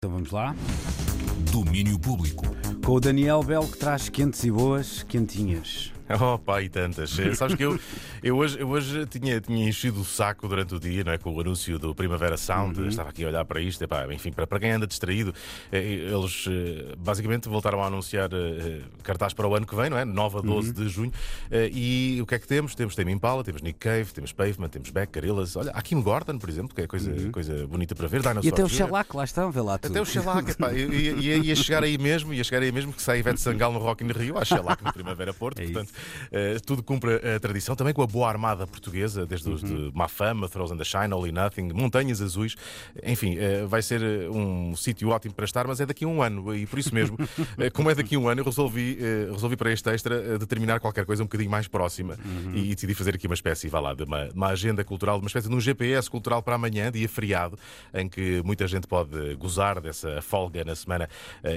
Então vamos lá. Domínio público. Com o Daniel Belo que traz quentes e boas, quentinhas. Oh, pá, e tantas. Eh, Sabes que eu, eu, hoje, eu hoje tinha, tinha enchido o saco durante o dia, não é? Com o anúncio do Primavera Sound. Estava aqui a olhar para isto. Epá, enfim, para, para quem anda distraído, eh, eles eh, basicamente voltaram a anunciar cartaz para o ano que vem, não é? 9 a 12 de junho. E o que é que temos? Temos Tame Impala, temos Nick Cave, temos Pavement, temos Beck, Gorillaz. Olha, há Kim Gordon, por exemplo, que é coisa, coisa bonita para ver. E Dinosaur até o. Shellac, lá estão, vê lá tudo. Até o Shellac, epá, ia, ia, ia chegar aí mesmo, ia chegar aí mesmo que sai Ivete Sangal no Rock in Rio, há Shellac no Primavera Porto, É isso. portanto, eh, tudo cumpre a tradição, também com a boa armada portuguesa, desde os Uhum. de Má Fama, Throws and the Shine, All or Nothing, Montanhas Azuis, enfim, eh, vai ser eh, um sítio ótimo para estar, mas é daqui a um ano, e por isso mesmo, como é daqui a um ano, eu resolvi, resolvi para este extra determinar qualquer coisa um bocadinho mais próxima Uhum. e decidi fazer aqui uma espécie, vá lá, de uma, uma agenda cultural, uma espécie de um GPS cultural para amanhã, dia feriado, em que muita gente pode gozar dessa folga na semana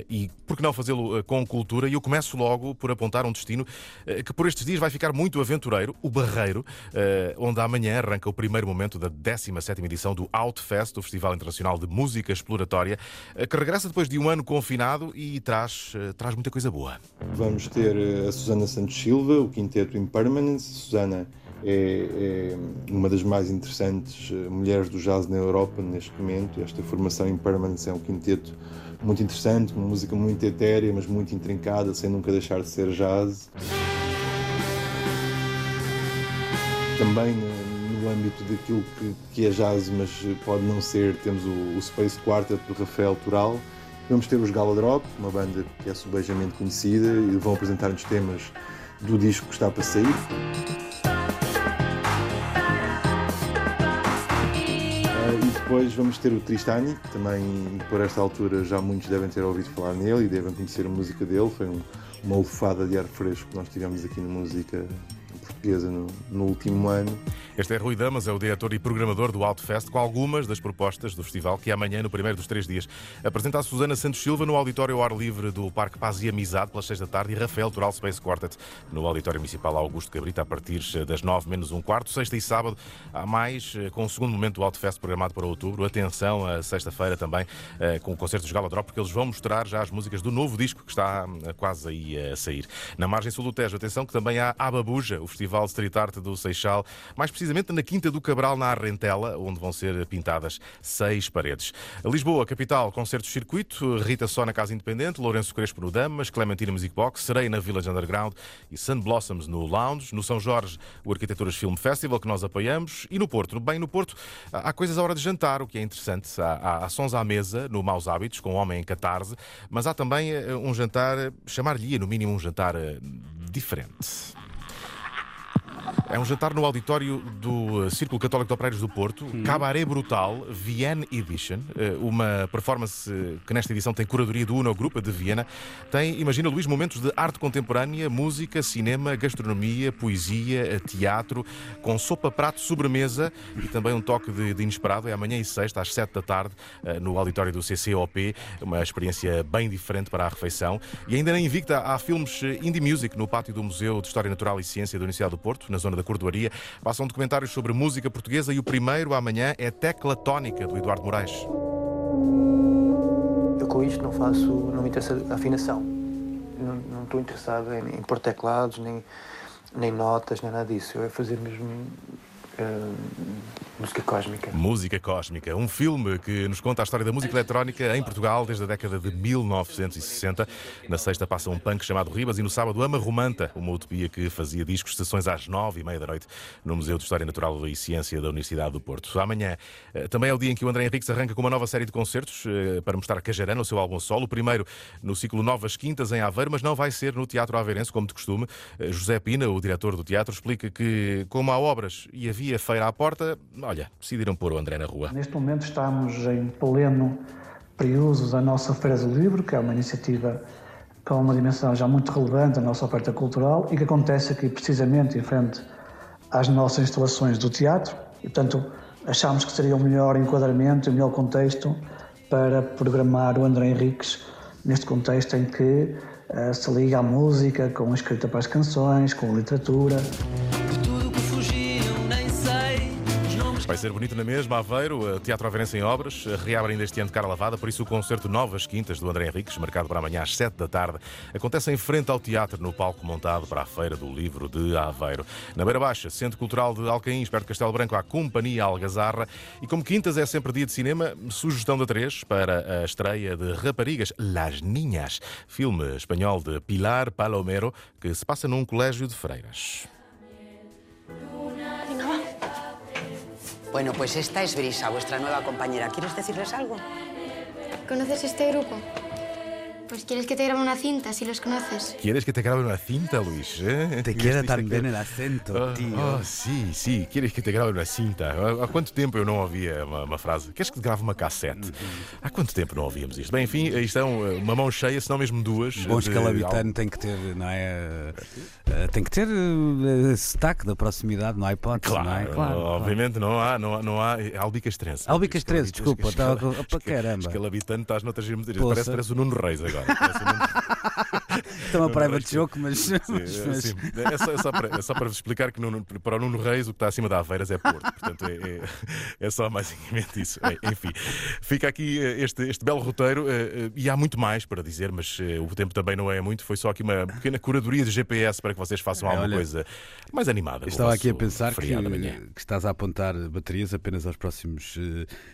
e por que não fazê-lo com cultura? E eu começo logo por apontar um destino eh, que por estes dias vai ficar muito aventureiro, o Barreiro, eh, onde amanhã arranca o primeiro momento da 17ª edição do Outfest, o Festival Internacional de Música Exploratória, eh, que regressa depois de um ano confinado e traz, eh, traz muita coisa boa. Vamos ter a Susana Santos Silva, o quinteto Impermanence. Susana é, é uma das mais interessantes mulheres do jazz na Europa neste momento. Esta formação Impermanence é um quinteto muito interessante, uma música muito etérea, mas muito intrincada, sem nunca deixar de ser jazz. Também no, âmbito daquilo que, que é jazz, mas pode não ser, temos o, o Space Quartet do Rafael Toral. Vamos ter os Gala Drop, uma banda que é subejamente conhecida e vão apresentar-nos temas do disco que está para sair. Ah, e depois vamos ter o Tristani, que também por esta altura já muitos devem ter ouvido falar nele e devem conhecer a música dele. Foi um- uma lufada de ar fresco que nós tivemos aqui na música portuguesa no, no último ano. Este é Rui Damas, é o diretor e programador do Outfest, com algumas das propostas do festival que amanhã, no primeiro dos três dias, apresenta a Susana Santos Silva no auditório ao ar livre do Parque Paz e Amizade, pelas seis da tarde, e Rafael Toral Space Quartet no auditório municipal Augusto Cabrita, a partir das nove menos um quarto. Sexta e sábado há mais, eh, com o segundo momento do Outfest programado para outubro. Atenção, a sexta-feira também, eh, com o concerto dos Gala Drop, porque eles vão mostrar já as músicas do novo disco que está eh, quase aí a sair. Na margem sul do Tejo, atenção que também há Ababuja, o Festival Street Art do Seixal, mais precisamente na Quinta do Cabral, na Arrentela, onde vão ser pintadas seis paredes. Lisboa, capital, concertos circuito, Rita Só na Casa Independente, Lourenço Crespo no Damas, Clementina Music Box, Serei na Village Underground e Sun Blossoms no Lounge. No São Jorge, o Arquiteturas Film Festival, que nós apoiamos. E no Porto, bem no Porto, há coisas à hora de jantar, o que é interessante. Há, há, há sons à mesa, no Maus Hábitos, com Homem em Catarse, mas há também eh, um jantar, eh, chamar-lhe no mínimo um jantar eh, diferente. É um jantar no auditório do eh, Círculo Católico de Operários do Porto, Cabaré Brutal, Vienne Edition, eh, uma performance que nesta edição tem curadoria do Uno Grupo de Viena. Tem, imagina Luís, momentos de arte contemporânea, música, cinema, gastronomia, poesia, eh, teatro, com sopa, prato, sobremesa e também um toque de, de inesperado. É amanhã e sexta, às sete da tarde, no auditório do CCOP, uma experiência bem diferente para a refeição. E ainda na Invicta há filmes Indie Music no pátio do Museu de História Natural e Ciência da Universidade do Porto, na zona da Cordoaria. Passam documentários sobre música portuguesa e o primeiro amanhã é Tecla Tónica, do Eduardo Moraes. Eu com isto não faço, não me interessa a afinação. Não, não estou interessado em, em pôr teclados, nem, nem notas, nem nada disso. Eu é fazer mesmo eh, música cósmica. Música Cósmica, um filme que nos conta a história da música eletrónica em Portugal desde a década de 1960. Na sexta passa um punk chamado Ribas e no sábado Ama Romanta, uma utopia que fazia discos, sessões às nove e meia da noite no Museu de História Natural e Ciência da Universidade do Porto. Amanhã eh, também é o dia em que o André Henriques arranca com uma nova série de concertos eh, para mostrar Cajarana, o seu álbum solo. O primeiro no ciclo Novas Quintas em Aveiro, mas não vai ser no Teatro Aveirense, como de costume. Eh, José Pina, o diretor do teatro, explica que, como há obras e havia feira à porta, olha, decidiram pôr o André na rua. Neste momento estamos em pleno período da nossa Feira do Livro, que é uma iniciativa com uma dimensão já muito relevante da nossa oferta cultural e que acontece aqui precisamente em frente às nossas instalações do teatro. E, portanto, achámos que seria o melhor enquadramento, o melhor contexto para programar o André Henriques neste contexto em que eh, se liga a música com a escrita para as canções, com a literatura. Vai ser bonito na mesma, Aveiro, Teatro Aveirense em obras, reabre ainda este ano de cara lavada, por isso o concerto Novas Quintas do André Henriques, marcado para amanhã às 7 da tarde, acontece em frente ao teatro, no palco montado para a Feira do Livro de Aveiro. Na Beira Baixa, Centro Cultural de Alcaim, perto de Castelo Branco, a Companhia Algazarra. E como quintas é sempre dia de cinema, sugestão da 3 para a estreia de Raparigas Las Niñas, filme espanhol de Pilar Palomero, que se passa num colégio de freiras. Bueno, pues esta es Brisa, vuestra nueva compañera. ¿Quieres decirles algo? ¿Conoces este grupo? Pues quieres que te grabe una cinta si los conoces. ¿Quieres que te grabe una cinta, Luis? ¿Eh? Te queda tan bien el acento, Ah, tío. ah, sim, sim. Queres que te grave uma cinta? Há quanto tempo eu não ouvia uma, uma frase? Queres que te grave uma cassete? Há quanto tempo não ouvíamos isto? Bem, enfim, aí estão eh, uma mão cheia, se não mesmo duas. Bom de escalabitano tem que ter, não é? eh, Tem que ter eh, sotaque da proximidade, não há hipótese, Claro, não é? Claro, obviamente não há, não há, não há Albicastrense. Albicastrense, desculpa, estava opa, esca- caramba. Escalabitano, estás noutras. Parece, parece o Nuno Reis agora. Parece é uma private Reis. joke, mas. Sim, mas- é, sim. É só, é só para, é só para vos explicar que no- para o Nuno Reis o que está acima da Aveiras é Porto. Portanto, é, é, é só basicamente isso. É, enfim, fica aqui eh, este, este belo roteiro eh, eh, e há muito mais para dizer, mas o tempo também não é muito. Foi só aqui uma pequena curadoria de GPS para que vocês façam alguma olha, coisa mais animada. Estava aqui a pensar que, que estás a apontar baterias apenas aos próximos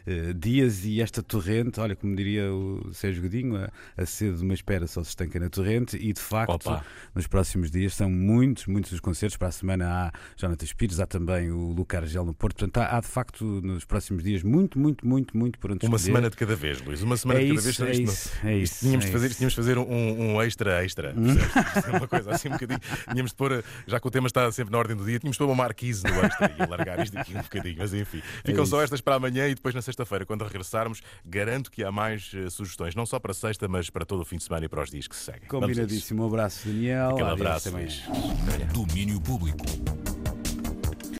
eh, dias e esta torrente, olha, como diria o Sérgio Godinho, a, a sede de uma espera só se estanca na torrente e de facto Opa. nos próximos dias são muitos, muitos os concertos. Para a semana há Jonathan Pires, há também o Lucar Argel no Porto, portanto há, há, de facto nos próximos dias muito, muito, muito, muito por onde Uma escolher. semana de cada vez, Luís. Uma semana É de cada isso, vez. é Isto isso, não- é isso, Tínhamos é de fazer, isso. tínhamos de fazer um, um extra extra. Isto é uma coisa assim um bocadinho. Tínhamos de pôr, já que o tema está sempre na ordem do dia, tínhamos de pôr uma marquise no extra e alargar isto aqui um bocadinho. Mas enfim, ficam só É isso. estas para amanhã e depois na sexta-feira, quando regressarmos, garanto que há mais eh, sugestões, não só para sexta, mas para todo o fim de semana e para os dias que se seguem. Combinadíssimo. Um abraço, Daniel. Aquele Adeus, abraço, amanhã. Domínio Público.